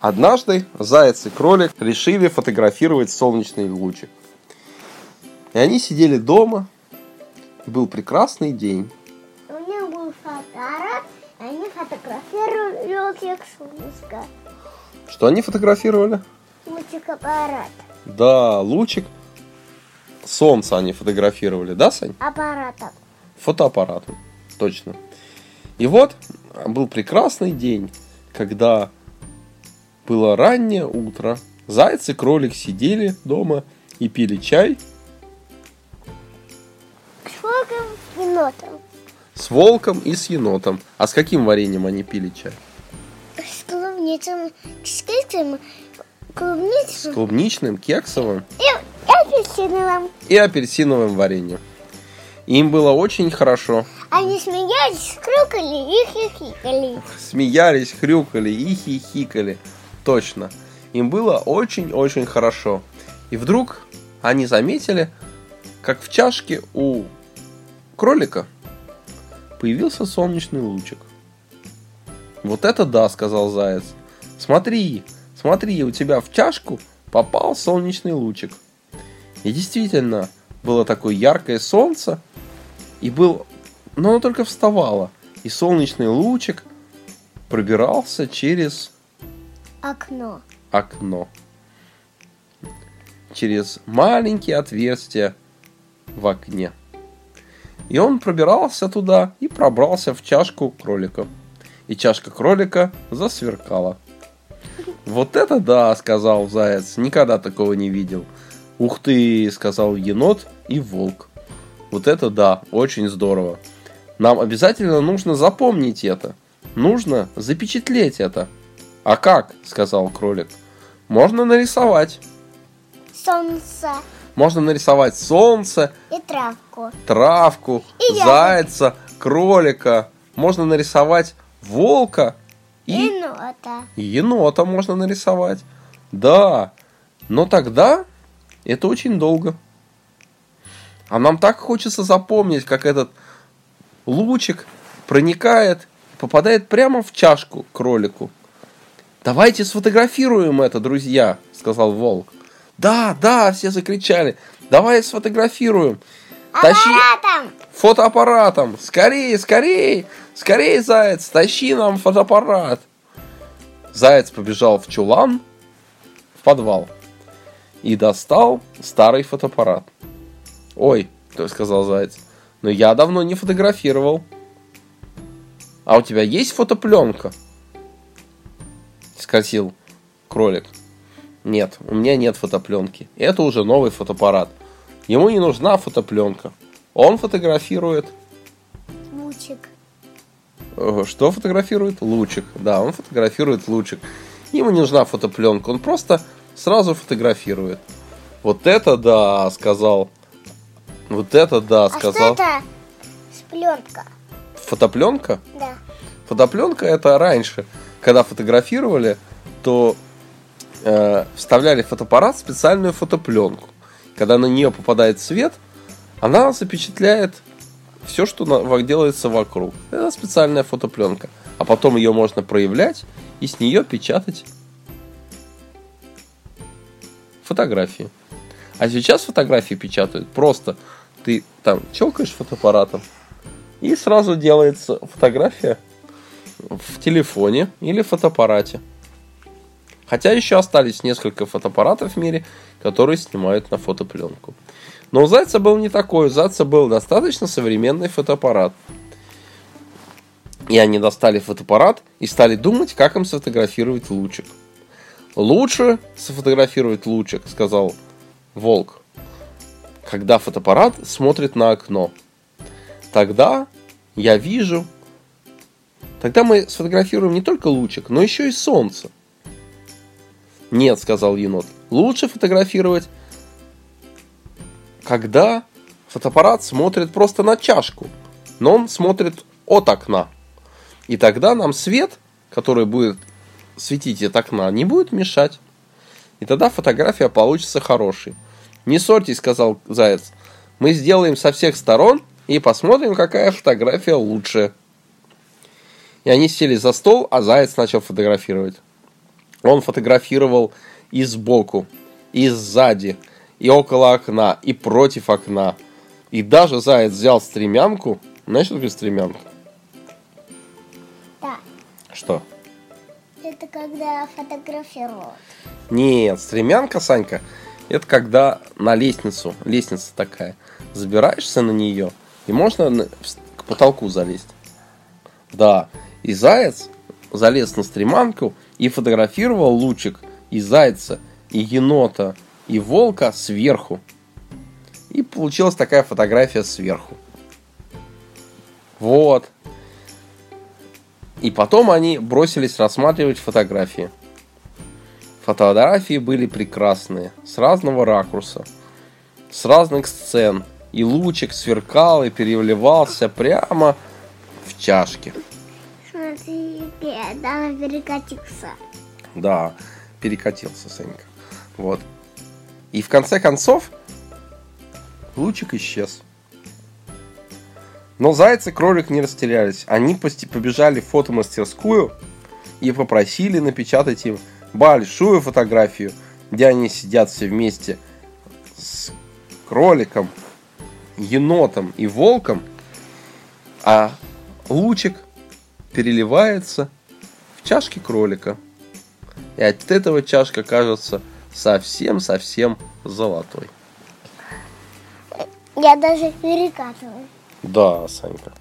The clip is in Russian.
Однажды заяц и кролик решили фотографировать солнечный лучик. И они сидели дома. И был прекрасный день. У меня был фотоаппарат, и они фотографировали лучик солнышка. Что они фотографировали? Лучик аппарат. Да, лучик солнца они фотографировали, да, Сань? Аппаратом. Фотоаппаратом, точно. И вот был прекрасный день, когда было раннее утро. Заяц и кролик сидели дома и пили чай С волком и енотом. с волком и с енотом. А с каким вареньем они пили чай? С клубницей, с кексом, С клубницей клубничным, кексовым и, и апельсиновым. и апельсиновым вареньем. Им было очень хорошо. Они смеялись, хрюкали и хихикали. Смеялись, хрюкали и хихикали. Точно. Им было очень-очень хорошо. И вдруг они заметили, как в чашке у кролика появился солнечный лучик. Вот это да, сказал заяц. Смотри, смотри, у тебя в чашку попал солнечный лучик. И действительно, было такое яркое солнце, и был, но оно только вставало, и солнечный лучик пробирался через Окно. окно. Через маленькие отверстия в окне. И он пробирался туда и пробрался в чашку кролика. И чашка кролика засверкала. Вот это да, сказал заяц, никогда такого не видел. Ух ты, сказал енот и волк. Вот это да, очень здорово. Нам обязательно нужно запомнить это. Нужно запечатлеть это. А как? сказал кролик. Можно нарисовать. Солнце Можно нарисовать солнце, и травку. травку, И зайца, кролика. Можно нарисовать волка И и енота. енота можно нарисовать. Да, но тогда это очень долго. А нам так хочется запомнить, как этот лучик проникает, попадает прямо в чашку кролику. Давайте сфотографируем это, друзья, сказал волк. Да, да, все закричали. Давай сфотографируем. Тащи Аппаратом. фотоаппаратом. Скорее, скорее, скорее, заяц, тащи нам фотоаппарат. Заяц побежал в чулан, в подвал, и достал старый фотоаппарат. Ой, то сказал заяц, но я давно не фотографировал. А у тебя есть фотопленка? Спросил кролик. Нет, у меня нет фотопленки. Это уже новый фотоаппарат. Ему не нужна фотопленка. Он фотографирует Лучик. Э, Что фотографирует? Лучик. Да, он фотографирует лучик. Ему не нужна фотопленка, он просто сразу фотографирует. Вот это да, сказал. Вот это да, А что сказал. это? Пленка. Фотопленка? Да. Фотопленка это раньше, когда фотографировали, то э, вставляли в фотоаппарат специальную фотопленку. Когда на нее попадает свет, она запечатляет все, что на- делается вокруг. Это специальная фотопленка. А потом ее можно проявлять и с нее печатать фотографии. А сейчас фотографии печатают просто. Ты там челкаешь фотоаппаратом, и сразу делается фотография в телефоне или фотоаппарате. Хотя еще остались несколько фотоаппаратов в мире, которые снимают на фотопленку. Но у Зайца был не такой. У Зайца был достаточно современный фотоаппарат. И они достали фотоаппарат и стали думать, как им сфотографировать лучик. Лучше сфотографировать лучик, сказал Волк, когда фотоаппарат смотрит на окно. Тогда я вижу... Тогда мы сфотографируем не только лучик, но еще и солнце. Нет, сказал енот. Лучше фотографировать, когда фотоаппарат смотрит просто на чашку, но он смотрит от окна. И тогда нам свет, который будет светить от окна, не будет мешать. И тогда фотография получится хорошей. Не ссорьтесь, сказал заяц. Мы сделаем со всех сторон и посмотрим, какая фотография лучше. И они сели за стол, а заяц начал фотографировать. Он фотографировал и сбоку, и сзади, и около окна, и против окна. И даже заяц взял стремянку. Знаешь, что такое стремянка? Да. Что? Это когда фотографируют. Нет, стремянка, Санька, это когда на лестницу, лестница такая, забираешься на нее, и можно к потолку залезть. Да, и заяц залез на стремянку и фотографировал лучик и зайца, и енота, и волка сверху. И получилась такая фотография сверху. Вот. И потом они бросились рассматривать фотографии. Фотографии были прекрасные, с разного ракурса, с разных сцен. И лучик сверкал и переливался прямо в чашке. Да, перекатился. Да, перекатился Санька. Вот. И в конце концов лучик исчез. Но заяц и кролик не растерялись. Они побежали в фотомастерскую и попросили напечатать им большую фотографию, где они сидят все вместе с кроликом, енотом и волком, а лучик переливается в чашке кролика. И от этого чашка кажется совсем-совсем золотой. Я даже перекатываю. Да, Санька.